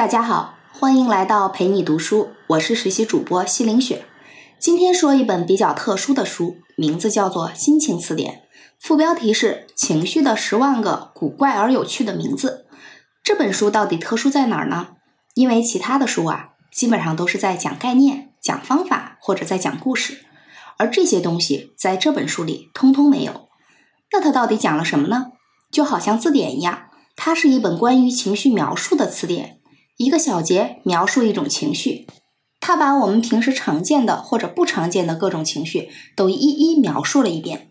大家好，欢迎来到陪你读书，我是实习主播西林雪。今天说一本比较特殊的书，名字叫做《心情词典》，副标题是《情绪的十万个古怪而有趣的名字》。这本书到底特殊在哪儿呢？因为其他的书啊，基本上都是在讲概念、讲方法或者在讲故事，而这些东西在这本书里通通没有。那它到底讲了什么呢？就好像字典一样，它是一本关于情绪描述的词典。一个小节描述一种情绪，他把我们平时常见的或者不常见的各种情绪都一一描述了一遍。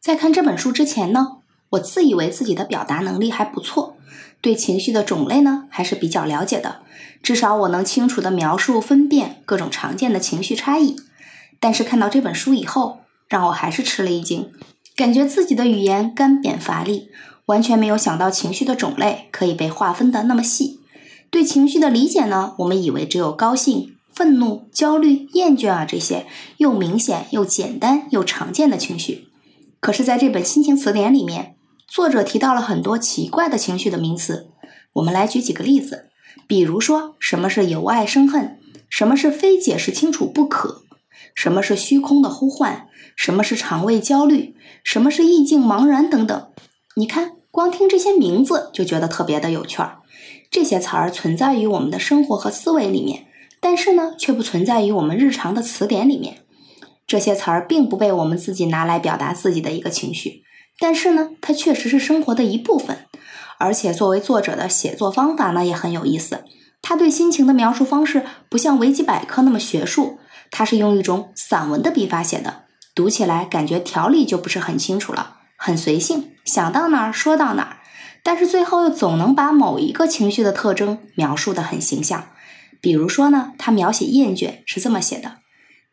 在看这本书之前呢，我自以为自己的表达能力还不错，对情绪的种类呢还是比较了解的，至少我能清楚的描述分辨各种常见的情绪差异。但是看到这本书以后，让我还是吃了一惊，感觉自己的语言干瘪乏力，完全没有想到情绪的种类可以被划分的那么细。对情绪的理解呢？我们以为只有高兴、愤怒、焦虑、厌倦啊这些又明显又简单又常见的情绪。可是，在这本心情词典里面，作者提到了很多奇怪的情绪的名词。我们来举几个例子，比如说什么是由爱生恨，什么是非解释清楚不可，什么是虚空的呼唤，什么是肠胃焦虑，什么是意境茫然等等。你看，光听这些名字就觉得特别的有趣儿。这些词儿存在于我们的生活和思维里面，但是呢，却不存在于我们日常的词典里面。这些词儿并不被我们自己拿来表达自己的一个情绪，但是呢，它确实是生活的一部分。而且，作为作者的写作方法呢，也很有意思。他对心情的描述方式不像维基百科那么学术，他是用一种散文的笔法写的，读起来感觉条理就不是很清楚了，很随性，想到哪儿说到哪儿。但是最后又总能把某一个情绪的特征描述得很形象。比如说呢，他描写厌倦是这么写的：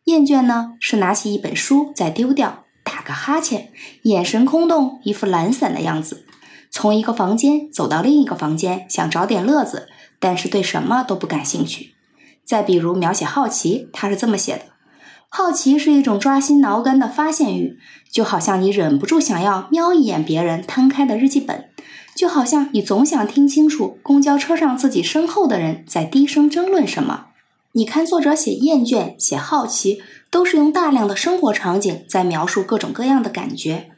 厌倦呢是拿起一本书再丢掉，打个哈欠，眼神空洞，一副懒散的样子，从一个房间走到另一个房间，想找点乐子，但是对什么都不感兴趣。再比如描写好奇，他是这么写的：好奇是一种抓心挠肝的发现欲，就好像你忍不住想要瞄一眼别人摊开的日记本。就好像你总想听清楚公交车上自己身后的人在低声争论什么。你看，作者写厌倦、写好奇，都是用大量的生活场景在描述各种各样的感觉。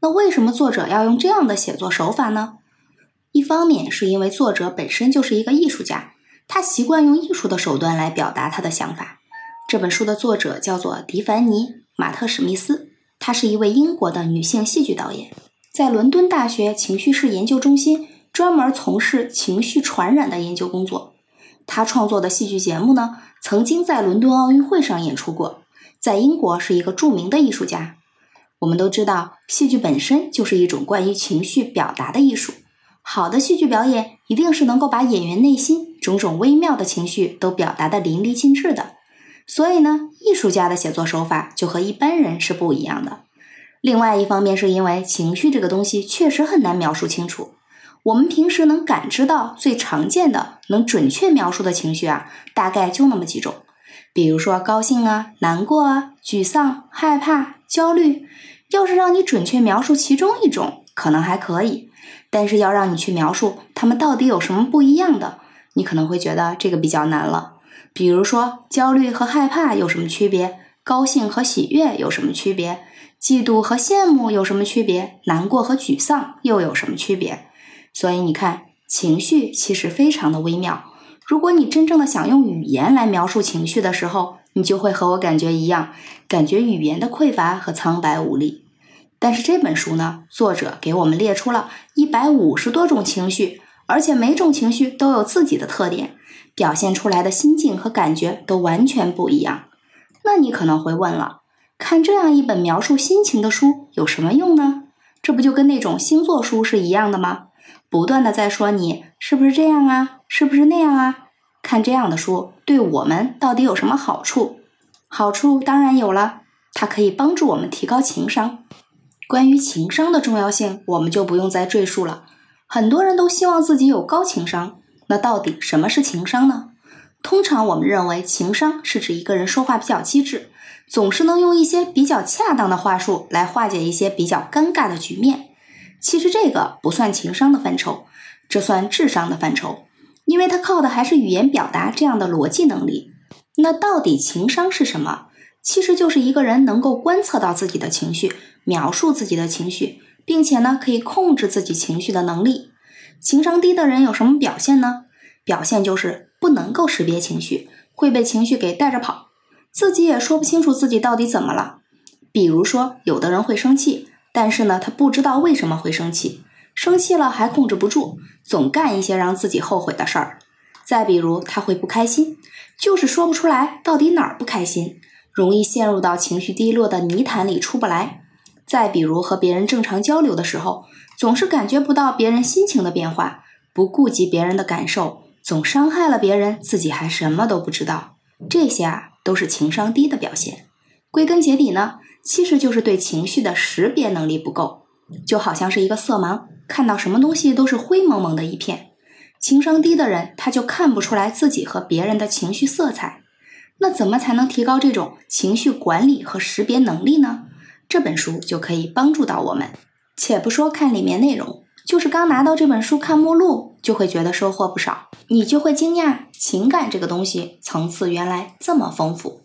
那为什么作者要用这样的写作手法呢？一方面是因为作者本身就是一个艺术家，他习惯用艺术的手段来表达他的想法。这本书的作者叫做迪凡尼·马特史密斯，她是一位英国的女性戏剧导演。在伦敦大学情绪室研究中心专门从事情绪传染的研究工作。他创作的戏剧节目呢，曾经在伦敦奥运会上演出过。在英国是一个著名的艺术家。我们都知道，戏剧本身就是一种关于情绪表达的艺术。好的戏剧表演一定是能够把演员内心种种微妙的情绪都表达的淋漓尽致的。所以呢，艺术家的写作手法就和一般人是不一样的。另外一方面，是因为情绪这个东西确实很难描述清楚。我们平时能感知到最常见的、能准确描述的情绪啊，大概就那么几种。比如说高兴啊、难过啊、沮丧、害怕、焦虑。要是让你准确描述其中一种，可能还可以；但是要让你去描述它们到底有什么不一样的，你可能会觉得这个比较难了。比如说，焦虑和害怕有什么区别？高兴和喜悦有什么区别？嫉妒和羡慕有什么区别？难过和沮丧又有什么区别？所以你看，情绪其实非常的微妙。如果你真正的想用语言来描述情绪的时候，你就会和我感觉一样，感觉语言的匮乏和苍白无力。但是这本书呢，作者给我们列出了一百五十多种情绪，而且每种情绪都有自己的特点，表现出来的心境和感觉都完全不一样。那你可能会问了。看这样一本描述心情的书有什么用呢？这不就跟那种星座书是一样的吗？不断的在说你是不是这样啊，是不是那样啊？看这样的书对我们到底有什么好处？好处当然有了，它可以帮助我们提高情商。关于情商的重要性，我们就不用再赘述了。很多人都希望自己有高情商，那到底什么是情商呢？通常我们认为情商是指一个人说话比较机智。总是能用一些比较恰当的话术来化解一些比较尴尬的局面。其实这个不算情商的范畴，这算智商的范畴。因为它靠的还是语言表达这样的逻辑能力。那到底情商是什么？其实就是一个人能够观测到自己的情绪，描述自己的情绪，并且呢可以控制自己情绪的能力。情商低的人有什么表现呢？表现就是不能够识别情绪，会被情绪给带着跑，自己也说不清楚自己到底怎么了。比如说，有的人会生气，但是呢他不知道为什么会生气，生气了还控制不住，总干一些让自己后悔的事儿。再比如，他会不开心，就是说不出来到底哪儿不开心。容易陷入到情绪低落的泥潭里出不来。再比如和别人正常交流的时候，总是感觉不到别人心情的变化，不顾及别人的感受，总伤害了别人，自己还什么都不知道。这些啊都是情商低的表现。归根结底呢，其实就是对情绪的识别能力不够，就好像是一个色盲，看到什么东西都是灰蒙蒙的一片。情商低的人，他就看不出来自己和别人的情绪色彩。那怎么才能提高这种情绪管理和识别能力呢？这本书就可以帮助到我们。且不说看里面内容，就是刚拿到这本书看目录，就会觉得收获不少。你就会惊讶，情感这个东西层次原来这么丰富。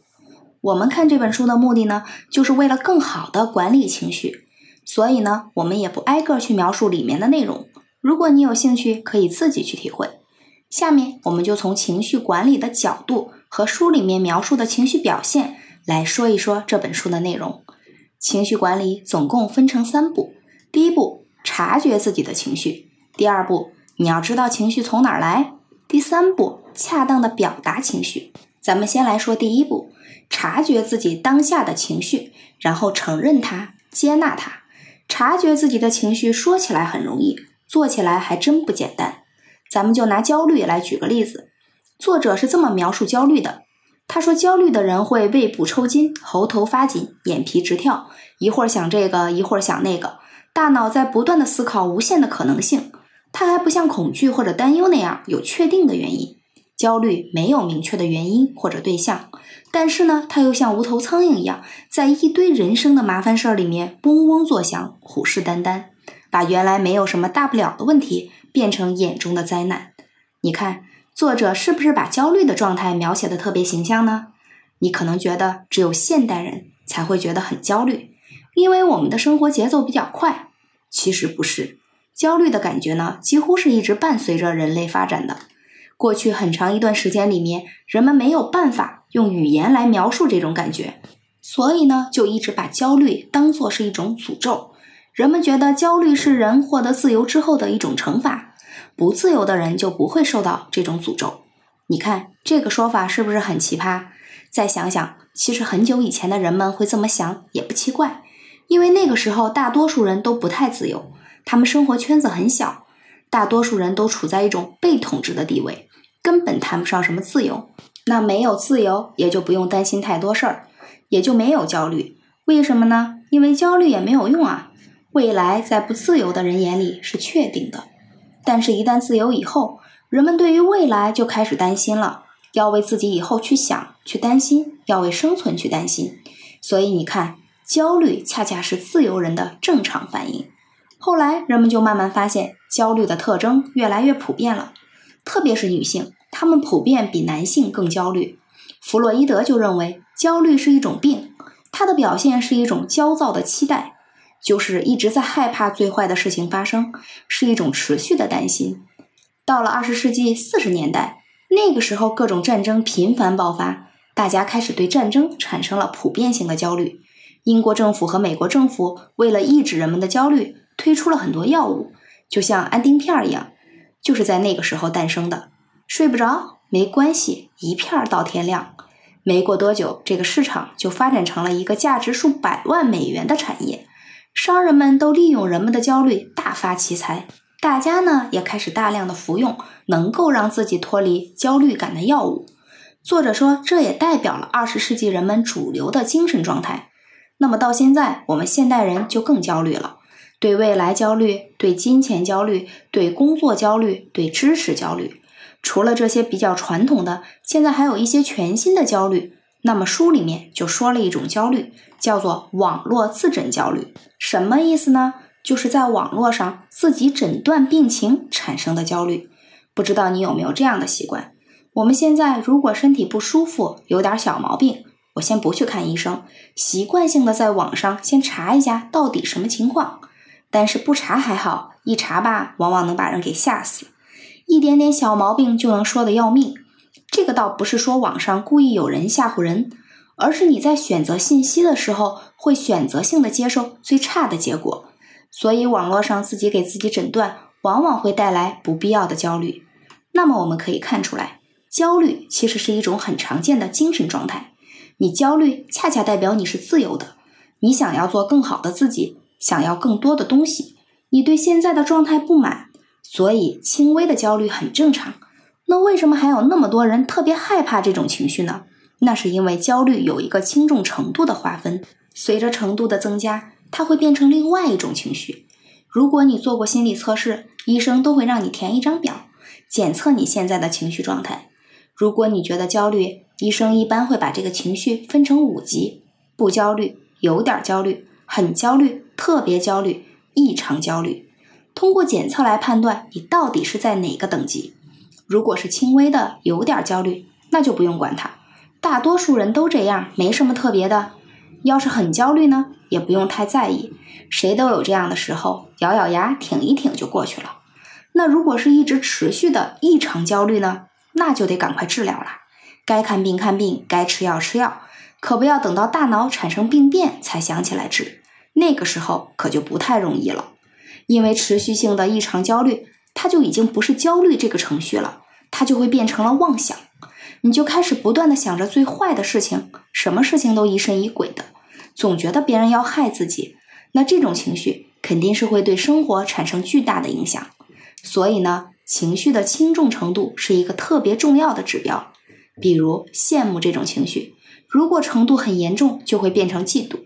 我们看这本书的目的呢，就是为了更好的管理情绪。所以呢，我们也不挨个去描述里面的内容。如果你有兴趣，可以自己去体会。下面我们就从情绪管理的角度。和书里面描述的情绪表现来说一说这本书的内容。情绪管理总共分成三步：第一步，察觉自己的情绪；第二步，你要知道情绪从哪儿来；第三步，恰当的表达情绪。咱们先来说第一步，察觉自己当下的情绪，然后承认它，接纳它。察觉自己的情绪说起来很容易，做起来还真不简单。咱们就拿焦虑来举个例子。作者是这么描述焦虑的：他说，焦虑的人会胃部抽筋、喉头发紧、眼皮直跳，一会儿想这个，一会儿想那个，大脑在不断的思考无限的可能性。它还不像恐惧或者担忧那样有确定的原因，焦虑没有明确的原因或者对象，但是呢，它又像无头苍蝇一样，在一堆人生的麻烦事儿里面嗡嗡作响，虎视眈眈，把原来没有什么大不了的问题变成眼中的灾难。你看。作者是不是把焦虑的状态描写的特别形象呢？你可能觉得只有现代人才会觉得很焦虑，因为我们的生活节奏比较快。其实不是，焦虑的感觉呢，几乎是一直伴随着人类发展的。过去很长一段时间里面，人们没有办法用语言来描述这种感觉，所以呢，就一直把焦虑当作是一种诅咒。人们觉得焦虑是人获得自由之后的一种惩罚。不自由的人就不会受到这种诅咒。你看这个说法是不是很奇葩？再想想，其实很久以前的人们会这么想也不奇怪，因为那个时候大多数人都不太自由，他们生活圈子很小，大多数人都处在一种被统治的地位，根本谈不上什么自由。那没有自由，也就不用担心太多事儿，也就没有焦虑。为什么呢？因为焦虑也没有用啊。未来在不自由的人眼里是确定的。但是，一旦自由以后，人们对于未来就开始担心了，要为自己以后去想、去担心，要为生存去担心。所以，你看，焦虑恰恰是自由人的正常反应。后来，人们就慢慢发现，焦虑的特征越来越普遍了，特别是女性，她们普遍比男性更焦虑。弗洛伊德就认为，焦虑是一种病，它的表现是一种焦躁的期待。就是一直在害怕最坏的事情发生，是一种持续的担心。到了二十世纪四十年代，那个时候各种战争频繁爆发，大家开始对战争产生了普遍性的焦虑。英国政府和美国政府为了抑制人们的焦虑，推出了很多药物，就像安定片一样，就是在那个时候诞生的。睡不着没关系，一片到天亮。没过多久，这个市场就发展成了一个价值数百万美元的产业。商人们都利用人们的焦虑大发其财，大家呢也开始大量的服用能够让自己脱离焦虑感的药物。作者说，这也代表了二十世纪人们主流的精神状态。那么到现在，我们现代人就更焦虑了，对未来焦虑，对金钱焦虑，对工作焦虑，对知识焦虑。除了这些比较传统的，现在还有一些全新的焦虑。那么书里面就说了一种焦虑，叫做网络自诊焦虑。什么意思呢？就是在网络上自己诊断病情产生的焦虑。不知道你有没有这样的习惯？我们现在如果身体不舒服，有点小毛病，我先不去看医生，习惯性的在网上先查一下到底什么情况。但是不查还好，一查吧，往往能把人给吓死。一点点小毛病就能说的要命。这个倒不是说网上故意有人吓唬人，而是你在选择信息的时候会选择性的接受最差的结果，所以网络上自己给自己诊断，往往会带来不必要的焦虑。那么我们可以看出来。焦虑其实是一种很常见的精神状态。你焦虑，恰恰代表你是自由的。你想要做更好的自己，想要更多的东西。你对现在的状态不满，所以轻微的焦虑很正常。那为什么还有那么多人特别害怕这种情绪呢？那是因为焦虑有一个轻重程度的划分，随着程度的增加，它会变成另外一种情绪。如果你做过心理测试，医生都会让你填一张表，检测你现在的情绪状态。如果你觉得焦虑，医生一般会把这个情绪分成五级：不焦虑、有点焦虑、很焦虑、特别焦虑、异常焦虑。通过检测来判断你到底是在哪个等级。如果是轻微的有点焦虑，那就不用管它，大多数人都这样，没什么特别的。要是很焦虑呢，也不用太在意，谁都有这样的时候，咬咬牙挺一挺就过去了。那如果是一直持续的异常焦虑呢？那就得赶快治疗了，该看病看病，该吃药吃药，可不要等到大脑产生病变才想起来治，那个时候可就不太容易了。因为持续性的异常焦虑，它就已经不是焦虑这个程序了，它就会变成了妄想，你就开始不断的想着最坏的事情，什么事情都疑神疑鬼的，总觉得别人要害自己，那这种情绪肯定是会对生活产生巨大的影响，所以呢。情绪的轻重程度是一个特别重要的指标，比如羡慕这种情绪，如果程度很严重，就会变成嫉妒；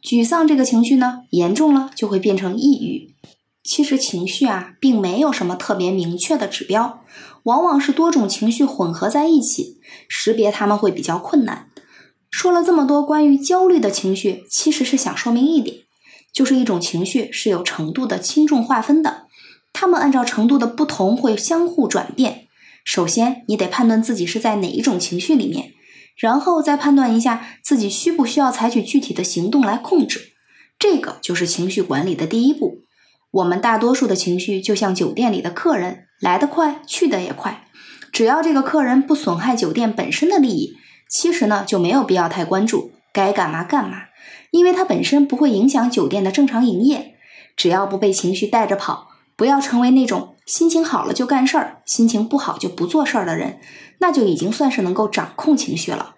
沮丧这个情绪呢，严重了就会变成抑郁。其实情绪啊，并没有什么特别明确的指标，往往是多种情绪混合在一起，识别它们会比较困难。说了这么多关于焦虑的情绪，其实是想说明一点，就是一种情绪是有程度的轻重划分的。它们按照程度的不同会相互转变。首先，你得判断自己是在哪一种情绪里面，然后再判断一下自己需不需要采取具体的行动来控制。这个就是情绪管理的第一步。我们大多数的情绪就像酒店里的客人，来得快，去得也快。只要这个客人不损害酒店本身的利益，其实呢就没有必要太关注，该干嘛干嘛，因为它本身不会影响酒店的正常营业。只要不被情绪带着跑。不要成为那种心情好了就干事儿，心情不好就不做事儿的人，那就已经算是能够掌控情绪了。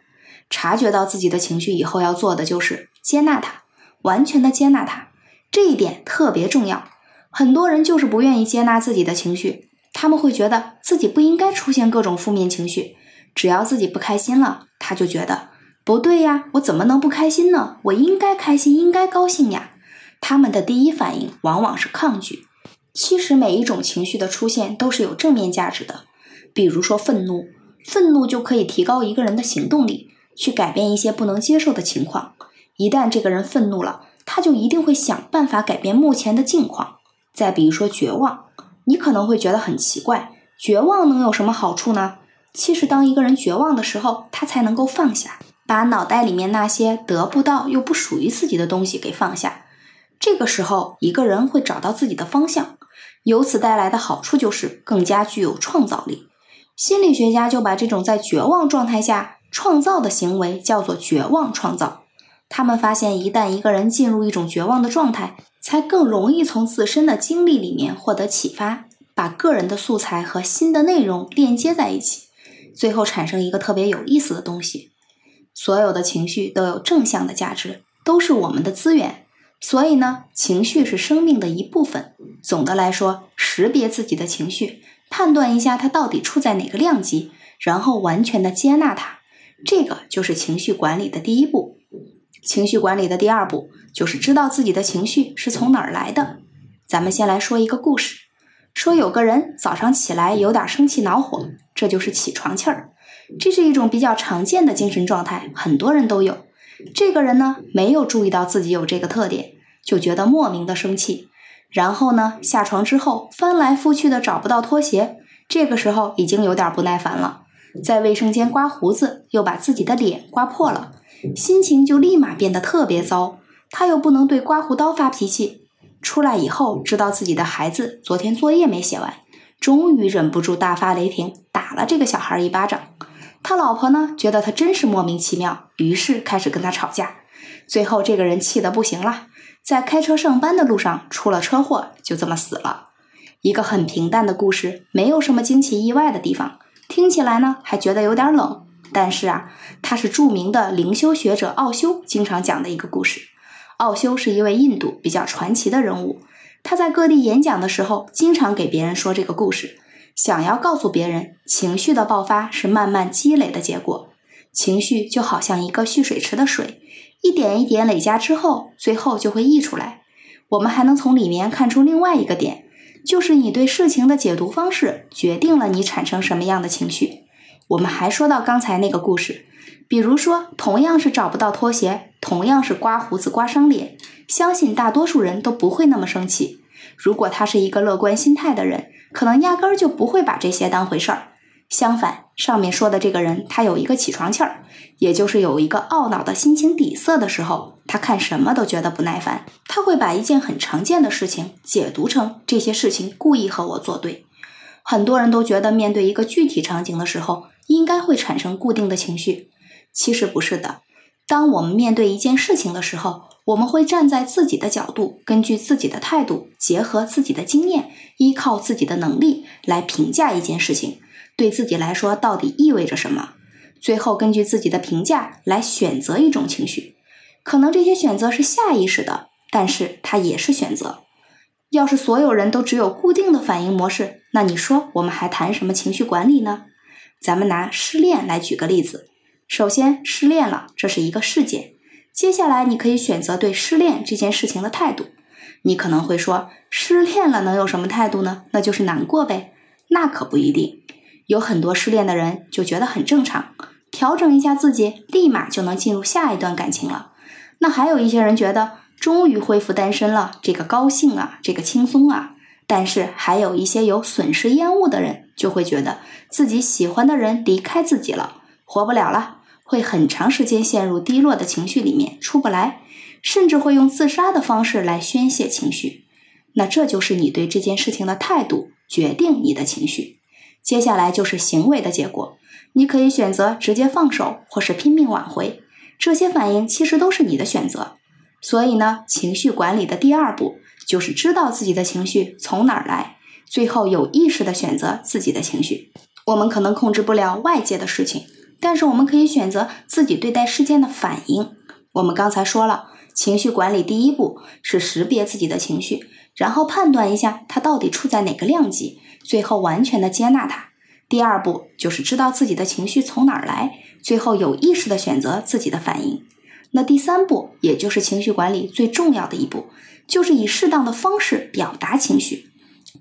察觉到自己的情绪以后，要做的就是接纳它，完全的接纳它，这一点特别重要。很多人就是不愿意接纳自己的情绪，他们会觉得自己不应该出现各种负面情绪，只要自己不开心了，他就觉得不对呀，我怎么能不开心呢？我应该开心，应该高兴呀。他们的第一反应往往是抗拒。其实每一种情绪的出现都是有正面价值的，比如说愤怒，愤怒就可以提高一个人的行动力，去改变一些不能接受的情况。一旦这个人愤怒了，他就一定会想办法改变目前的境况。再比如说绝望，你可能会觉得很奇怪，绝望能有什么好处呢？其实当一个人绝望的时候，他才能够放下，把脑袋里面那些得不到又不属于自己的东西给放下。这个时候，一个人会找到自己的方向。由此带来的好处就是更加具有创造力。心理学家就把这种在绝望状态下创造的行为叫做绝望创造。他们发现，一旦一个人进入一种绝望的状态，才更容易从自身的经历里面获得启发，把个人的素材和新的内容链接在一起，最后产生一个特别有意思的东西。所有的情绪都有正向的价值，都是我们的资源。所以呢，情绪是生命的一部分。总的来说，识别自己的情绪，判断一下它到底处在哪个量级，然后完全的接纳它，这个就是情绪管理的第一步。情绪管理的第二步就是知道自己的情绪是从哪儿来的。咱们先来说一个故事，说有个人早上起来有点生气恼火，这就是起床气儿。这是一种比较常见的精神状态，很多人都有。这个人呢，没有注意到自己有这个特点，就觉得莫名的生气。然后呢，下床之后翻来覆去的找不到拖鞋，这个时候已经有点不耐烦了，在卫生间刮胡子，又把自己的脸刮破了，心情就立马变得特别糟。他又不能对刮胡刀发脾气，出来以后知道自己的孩子昨天作业没写完，终于忍不住大发雷霆，打了这个小孩一巴掌。他老婆呢，觉得他真是莫名其妙，于是开始跟他吵架。最后这个人气得不行了，在开车上班的路上出了车祸，就这么死了。一个很平淡的故事，没有什么惊奇意外的地方，听起来呢还觉得有点冷。但是啊，它是著名的灵修学者奥修经常讲的一个故事。奥修是一位印度比较传奇的人物，他在各地演讲的时候，经常给别人说这个故事。想要告诉别人，情绪的爆发是慢慢积累的结果。情绪就好像一个蓄水池的水，一点一点累加之后，最后就会溢出来。我们还能从里面看出另外一个点，就是你对事情的解读方式决定了你产生什么样的情绪。我们还说到刚才那个故事，比如说，同样是找不到拖鞋，同样是刮胡子刮伤脸，相信大多数人都不会那么生气。如果他是一个乐观心态的人。可能压根儿就不会把这些当回事儿。相反，上面说的这个人，他有一个起床气儿，也就是有一个懊恼的心情底色的时候，他看什么都觉得不耐烦。他会把一件很常见的事情解读成这些事情故意和我作对。很多人都觉得，面对一个具体场景的时候，应该会产生固定的情绪。其实不是的。当我们面对一件事情的时候，我们会站在自己的角度，根据自己的态度，结合自己的经验，依靠自己的能力来评价一件事情，对自己来说到底意味着什么？最后根据自己的评价来选择一种情绪。可能这些选择是下意识的，但是它也是选择。要是所有人都只有固定的反应模式，那你说我们还谈什么情绪管理呢？咱们拿失恋来举个例子。首先，失恋了，这是一个事件。接下来，你可以选择对失恋这件事情的态度。你可能会说，失恋了能有什么态度呢？那就是难过呗。那可不一定。有很多失恋的人就觉得很正常，调整一下自己，立马就能进入下一段感情了。那还有一些人觉得，终于恢复单身了，这个高兴啊，这个轻松啊。但是还有一些有损失厌恶的人，就会觉得自己喜欢的人离开自己了。活不了了，会很长时间陷入低落的情绪里面出不来，甚至会用自杀的方式来宣泄情绪。那这就是你对这件事情的态度决定你的情绪。接下来就是行为的结果，你可以选择直接放手，或是拼命挽回。这些反应其实都是你的选择。所以呢，情绪管理的第二步就是知道自己的情绪从哪儿来，最后有意识的选择自己的情绪。我们可能控制不了外界的事情。但是我们可以选择自己对待事件的反应。我们刚才说了，情绪管理第一步是识别自己的情绪，然后判断一下它到底处在哪个量级，最后完全的接纳它。第二步就是知道自己的情绪从哪儿来，最后有意识的选择自己的反应。那第三步，也就是情绪管理最重要的一步，就是以适当的方式表达情绪。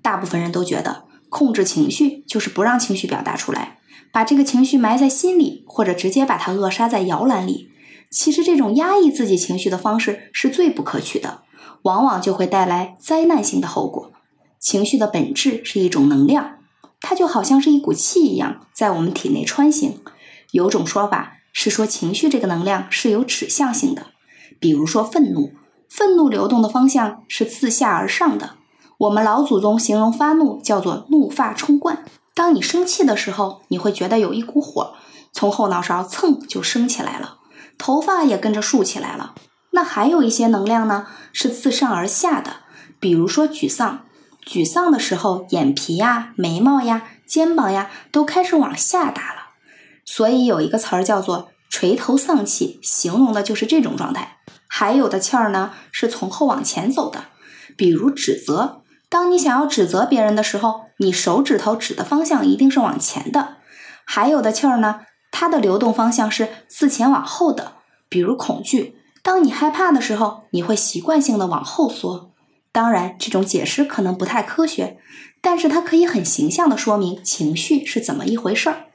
大部分人都觉得控制情绪就是不让情绪表达出来。把这个情绪埋在心里，或者直接把它扼杀在摇篮里。其实，这种压抑自己情绪的方式是最不可取的，往往就会带来灾难性的后果。情绪的本质是一种能量，它就好像是一股气一样，在我们体内穿行。有种说法是说，情绪这个能量是有指向性的。比如说，愤怒，愤怒流动的方向是自下而上的。我们老祖宗形容发怒叫做“怒发冲冠”。当你生气的时候，你会觉得有一股火从后脑勺蹭就升起来了，头发也跟着竖起来了。那还有一些能量呢，是自上而下的，比如说沮丧。沮丧的时候，眼皮呀、眉毛呀、肩膀呀都开始往下耷了。所以有一个词儿叫做“垂头丧气”，形容的就是这种状态。还有的气儿呢，是从后往前走的，比如指责。当你想要指责别人的时候，你手指头指的方向一定是往前的。还有的气儿呢，它的流动方向是自前往后的。比如恐惧，当你害怕的时候，你会习惯性的往后缩。当然，这种解释可能不太科学，但是它可以很形象的说明情绪是怎么一回事儿。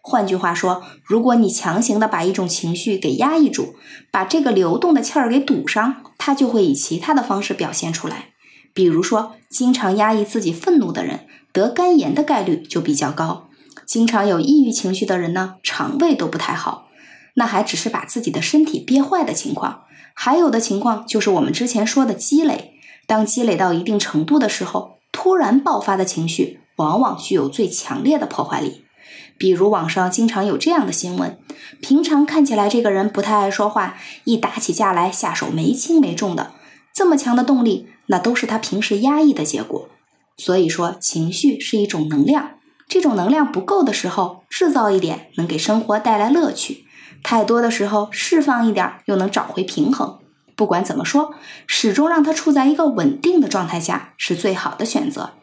换句话说，如果你强行的把一种情绪给压抑住，把这个流动的气儿给堵上，它就会以其他的方式表现出来。比如说，经常压抑自己愤怒的人，得肝炎的概率就比较高。经常有抑郁情绪的人呢，肠胃都不太好。那还只是把自己的身体憋坏的情况，还有的情况就是我们之前说的积累。当积累到一定程度的时候，突然爆发的情绪，往往具有最强烈的破坏力。比如网上经常有这样的新闻：平常看起来这个人不太爱说话，一打起架来下手没轻没重的，这么强的动力，那都是他平时压抑的结果。所以说，情绪是一种能量，这种能量不够的时候，制造一点，能给生活带来乐趣。太多的时候，释放一点又能找回平衡。不管怎么说，始终让它处在一个稳定的状态下是最好的选择。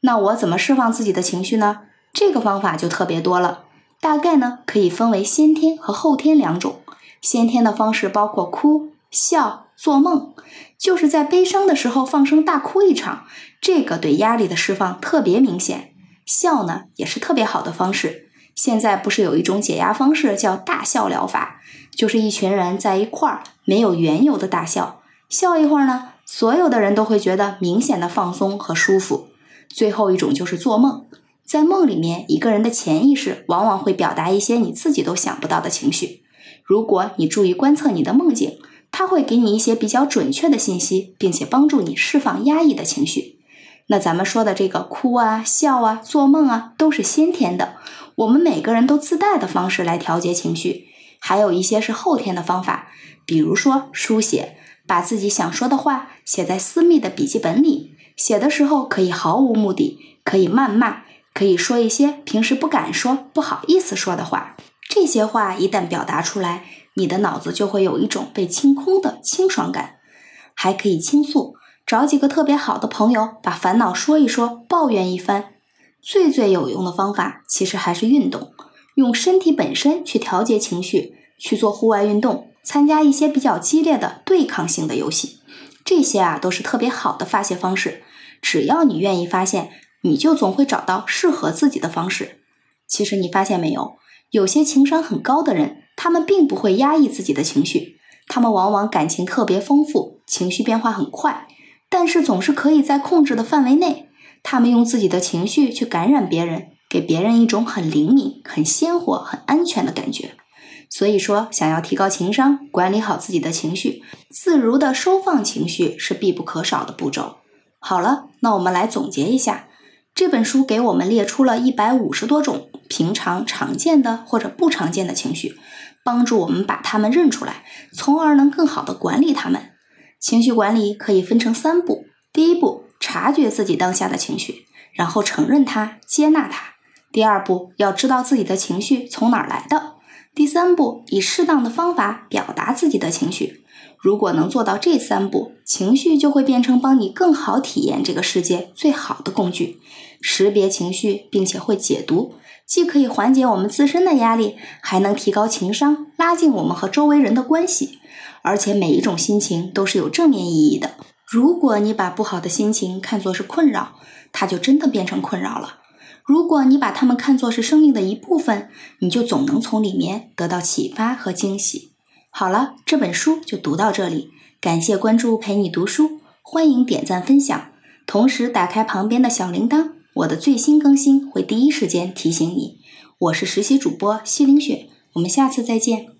那我怎么释放自己的情绪呢？这个方法就特别多了，大概呢可以分为先天和后天两种。先天的方式包括哭、笑、做梦，就是在悲伤的时候放声大哭一场，这个对压力的释放特别明显。笑呢也是特别好的方式。现在不是有一种解压方式叫大笑疗法，就是一群人在一块儿，没有缘由的大笑，笑一会儿呢，所有的人都会觉得明显的放松和舒服。最后一种就是做梦，在梦里面，一个人的潜意识往往会表达一些你自己都想不到的情绪。如果你注意观测你的梦境，它会给你一些比较准确的信息，并且帮助你释放压抑的情绪。那咱们说的这个哭啊、笑啊、做梦啊，都是先天的。我们每个人都自带的方式来调节情绪，还有一些是后天的方法，比如说书写，把自己想说的话写在私密的笔记本里，写的时候可以毫无目的，可以谩骂，可以说一些平时不敢说、不好意思说的话。这些话一旦表达出来，你的脑子就会有一种被清空的清爽感。还可以倾诉，找几个特别好的朋友，把烦恼说一说，抱怨一番。最最有用的方法，其实还是运动，用身体本身去调节情绪，去做户外运动，参加一些比较激烈的对抗性的游戏，这些啊都是特别好的发泄方式。只要你愿意发现，你就总会找到适合自己的方式。其实你发现没有，有些情商很高的人，他们并不会压抑自己的情绪，他们往往感情特别丰富，情绪变化很快，但是总是可以在控制的范围内。他们用自己的情绪去感染别人，给别人一种很灵敏、很鲜活、很安全的感觉。所以说，想要提高情商，管理好自己的情绪，自如的收放情绪是必不可少的步骤。好了，那我们来总结一下，这本书给我们列出了一百五十多种平常常见的或者不常见的情绪，帮助我们把它们认出来，从而能更好的管理它们。情绪管理可以分成三步，第一步。察觉自己当下的情绪，然后承认它、接纳它。第二步，要知道自己的情绪从哪儿来的。第三步，以适当的方法表达自己的情绪。如果能做到这三步，情绪就会变成帮你更好体验这个世界最好的工具。识别情绪，并且会解读，既可以缓解我们自身的压力，还能提高情商，拉近我们和周围人的关系。而且每一种心情都是有正面意义的。如果你把不好的心情看作是困扰，它就真的变成困扰了；如果你把它们看作是生命的一部分，你就总能从里面得到启发和惊喜。好了，这本书就读到这里，感谢关注陪你读书，欢迎点赞分享，同时打开旁边的小铃铛，我的最新更新会第一时间提醒你。我是实习主播西凌雪，我们下次再见。